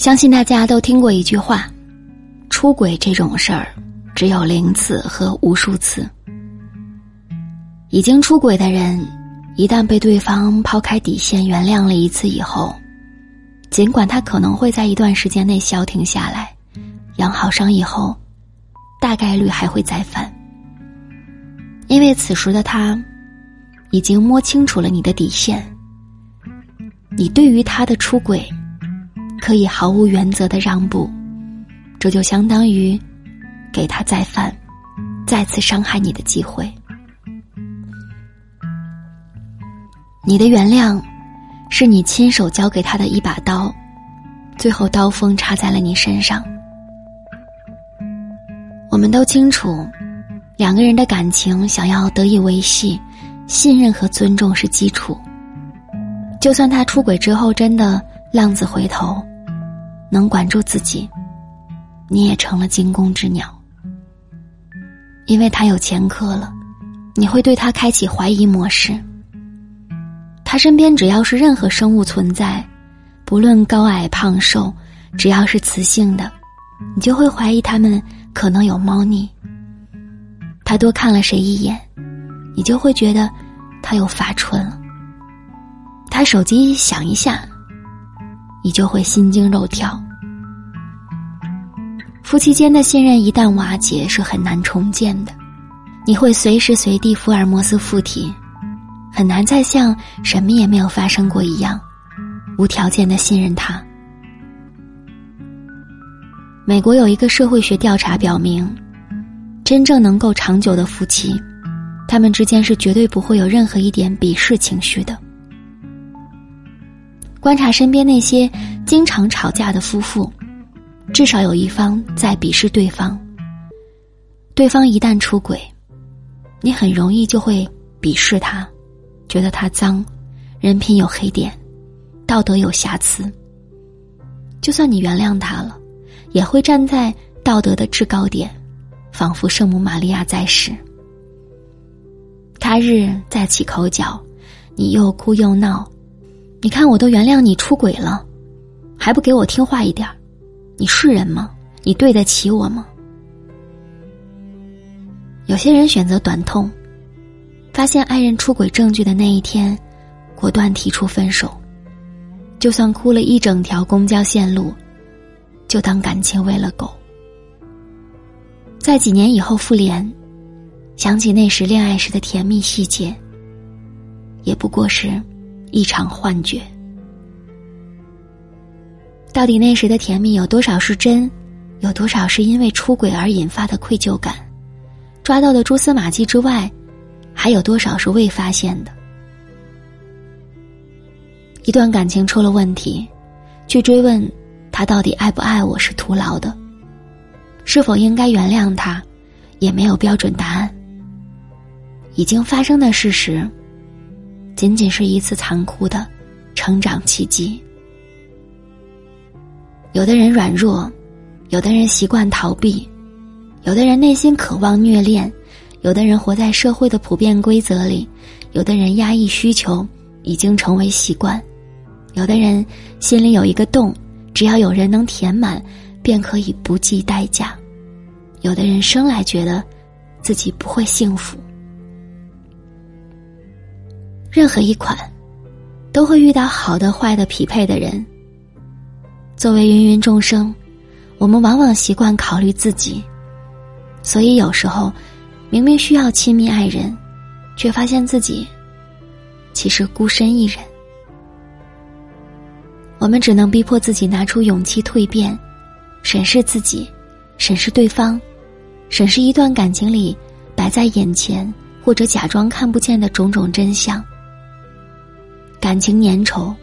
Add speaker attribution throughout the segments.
Speaker 1: 相信大家都听过一句话：“出轨这种事儿，只有零次和无数次。”已经出轨的人，一旦被对方抛开底线原谅了一次以后，尽管他可能会在一段时间内消停下来，养好伤以后，大概率还会再犯。因为此时的他，已经摸清楚了你的底线。你对于他的出轨。可以毫无原则的让步，这就相当于给他再犯、再次伤害你的机会。你的原谅，是你亲手交给他的一把刀，最后刀锋插在了你身上。我们都清楚，两个人的感情想要得以维系，信任和尊重是基础。就算他出轨之后真的浪子回头。能管住自己，你也成了惊弓之鸟。因为他有前科了，你会对他开启怀疑模式。他身边只要是任何生物存在，不论高矮胖瘦，只要是雌性的，你就会怀疑他们可能有猫腻。他多看了谁一眼，你就会觉得他有发春了。他手机响一下。你就会心惊肉跳。夫妻间的信任一旦瓦解，是很难重建的。你会随时随地福尔摩斯附体，很难再像什么也没有发生过一样，无条件的信任他。美国有一个社会学调查表明，真正能够长久的夫妻，他们之间是绝对不会有任何一点鄙视情绪的。观察身边那些经常吵架的夫妇，至少有一方在鄙视对方。对方一旦出轨，你很容易就会鄙视他，觉得他脏，人品有黑点，道德有瑕疵。就算你原谅他了，也会站在道德的制高点，仿佛圣母玛利亚在世。他日再起口角，你又哭又闹。你看，我都原谅你出轨了，还不给我听话一点你是人吗？你对得起我吗？有些人选择短痛，发现爱人出轨证据的那一天，果断提出分手，就算哭了一整条公交线路，就当感情喂了狗。在几年以后复联，想起那时恋爱时的甜蜜细节，也不过是。一场幻觉。到底那时的甜蜜有多少是真，有多少是因为出轨而引发的愧疚感？抓到的蛛丝马迹之外，还有多少是未发现的？一段感情出了问题，去追问他到底爱不爱我是徒劳的，是否应该原谅他，也没有标准答案。已经发生的事实。仅仅是一次残酷的成长契机。有的人软弱，有的人习惯逃避，有的人内心渴望虐恋，有的人活在社会的普遍规则里，有的人压抑需求已经成为习惯，有的人心里有一个洞，只要有人能填满，便可以不计代价。有的人生来觉得自己不会幸福。任何一款，都会遇到好的、坏的匹配的人。作为芸芸众生，我们往往习惯考虑自己，所以有时候明明需要亲密爱人，却发现自己其实孤身一人。我们只能逼迫自己拿出勇气蜕变，审视自己，审视对方，审视一段感情里摆在眼前或者假装看不见的种种真相。感情粘稠。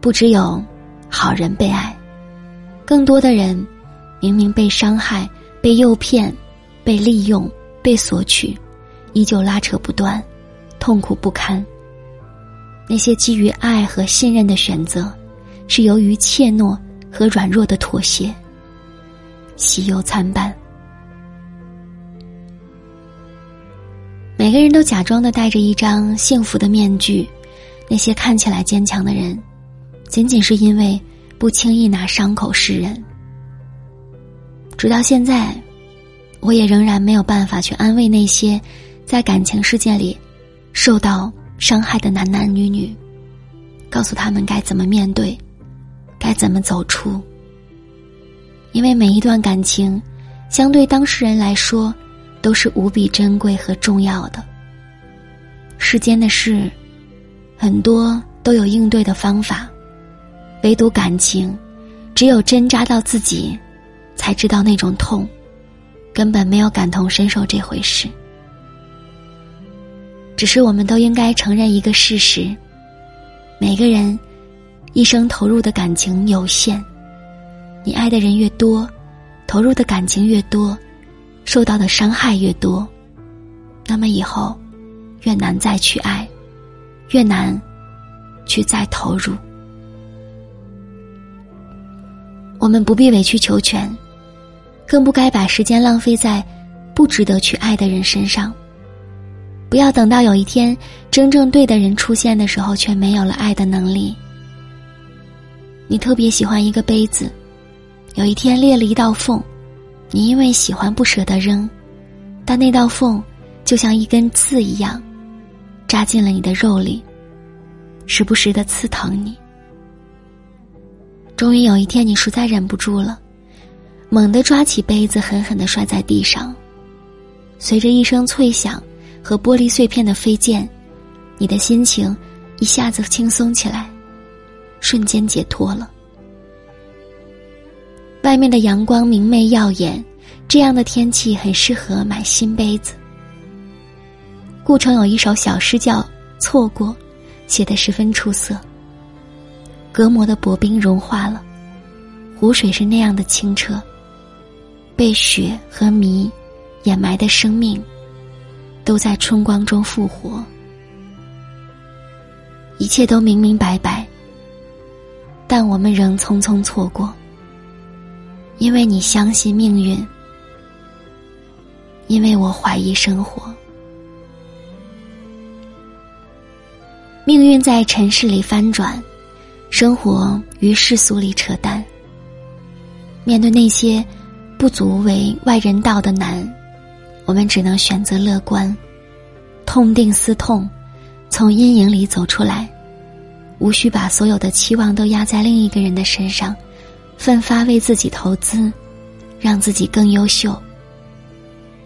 Speaker 1: 不只有好人被爱，更多的人明明被伤害、被诱骗、被利用、被索取，依旧拉扯不断，痛苦不堪。那些基于爱和信任的选择，是由于怯懦和软弱的妥协，喜忧参半。每个人都假装的戴着一张幸福的面具，那些看起来坚强的人，仅仅是因为不轻易拿伤口示人。直到现在，我也仍然没有办法去安慰那些在感情世界里受到。伤害的男男女女，告诉他们该怎么面对，该怎么走出。因为每一段感情，相对当事人来说，都是无比珍贵和重要的。世间的事，很多都有应对的方法，唯独感情，只有针扎到自己，才知道那种痛，根本没有感同身受这回事。只是我们都应该承认一个事实：每个人一生投入的感情有限，你爱的人越多，投入的感情越多，受到的伤害越多，那么以后越难再去爱，越难去再投入。我们不必委曲求全，更不该把时间浪费在不值得去爱的人身上。不要等到有一天真正对的人出现的时候，却没有了爱的能力。你特别喜欢一个杯子，有一天裂了一道缝，你因为喜欢不舍得扔，但那道缝就像一根刺一样，扎进了你的肉里，时不时的刺疼你。终于有一天，你实在忍不住了，猛地抓起杯子，狠狠的摔在地上，随着一声脆响。和玻璃碎片的飞溅，你的心情一下子轻松起来，瞬间解脱了。外面的阳光明媚耀眼，这样的天气很适合买新杯子。顾城有一首小诗叫《错过》，写得十分出色。隔膜的薄冰融化了，湖水是那样的清澈，被雪和迷掩埋的生命。都在春光中复活，一切都明明白白，但我们仍匆匆错过。因为你相信命运，因为我怀疑生活。命运在尘世里翻转，生活于世俗里扯淡。面对那些不足为外人道的难。我们只能选择乐观，痛定思痛，从阴影里走出来，无需把所有的期望都压在另一个人的身上，奋发为自己投资，让自己更优秀。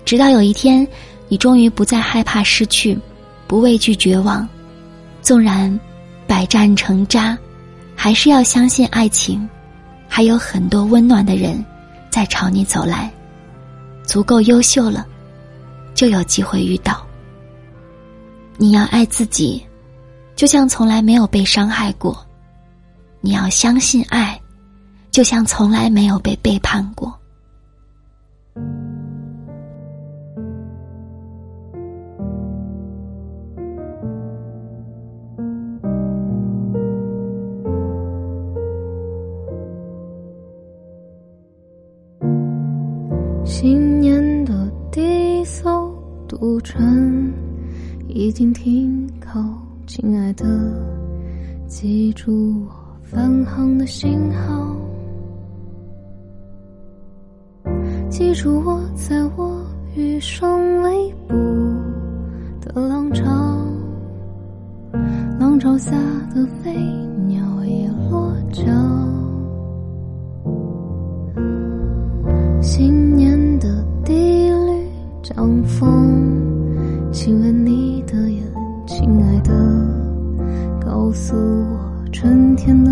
Speaker 1: 直到有一天，你终于不再害怕失去，不畏惧绝望，纵然百战成渣，还是要相信爱情，还有很多温暖的人在朝你走来，足够优秀了。就有机会遇到。你要爱自己，就像从来没有被伤害过；你要相信爱，就像从来没有被背叛过。
Speaker 2: 一艘。渡船已经停靠，亲爱的，记住我返航的信号，记住我在我余生尾部的浪潮，浪潮下的飞鸟已落脚，心当风。亲吻你的眼，亲爱的，告诉我春天的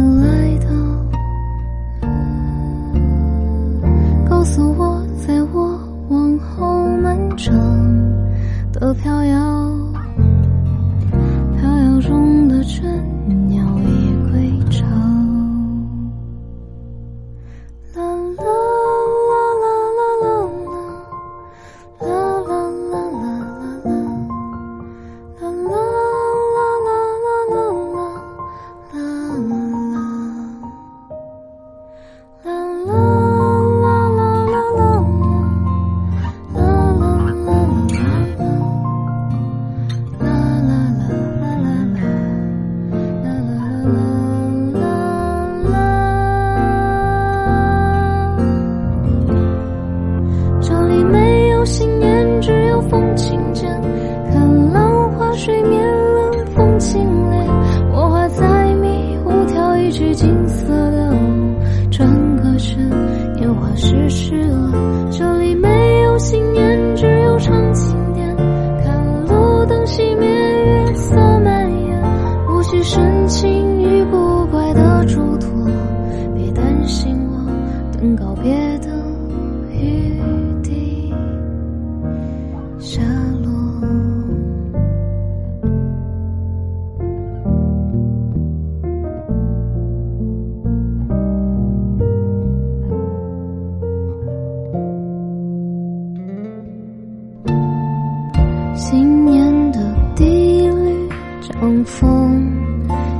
Speaker 2: 风。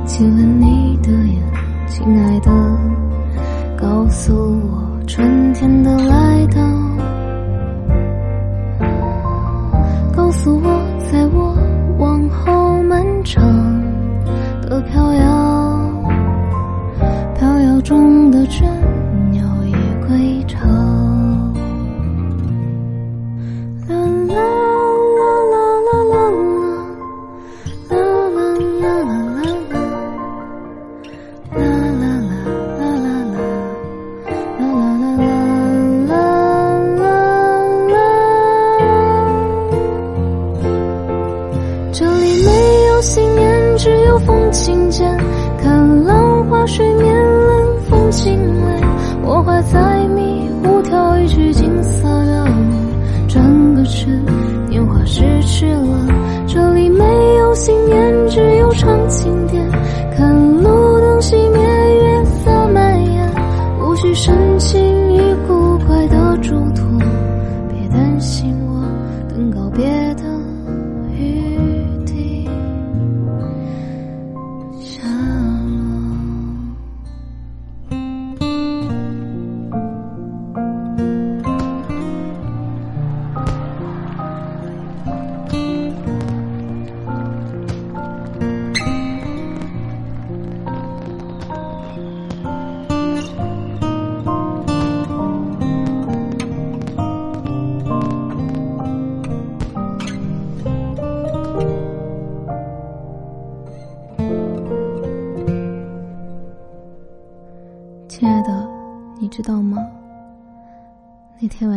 Speaker 2: 亲吻你的眼，亲爱的，告诉我春天的来到，告诉我在我往后漫长的飘摇，飘摇中里没有信念，只有风琴键。看浪花水面，冷风轻来。我还在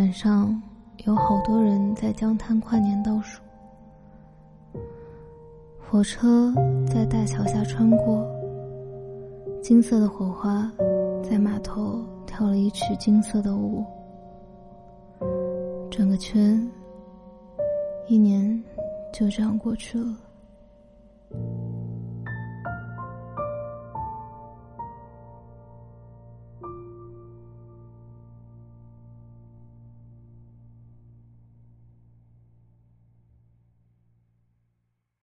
Speaker 2: 晚上有好多人在江滩跨年倒数，火车在大桥下穿过，金色的火花在码头跳了一曲金色的舞，转个圈，一年就这样过去了。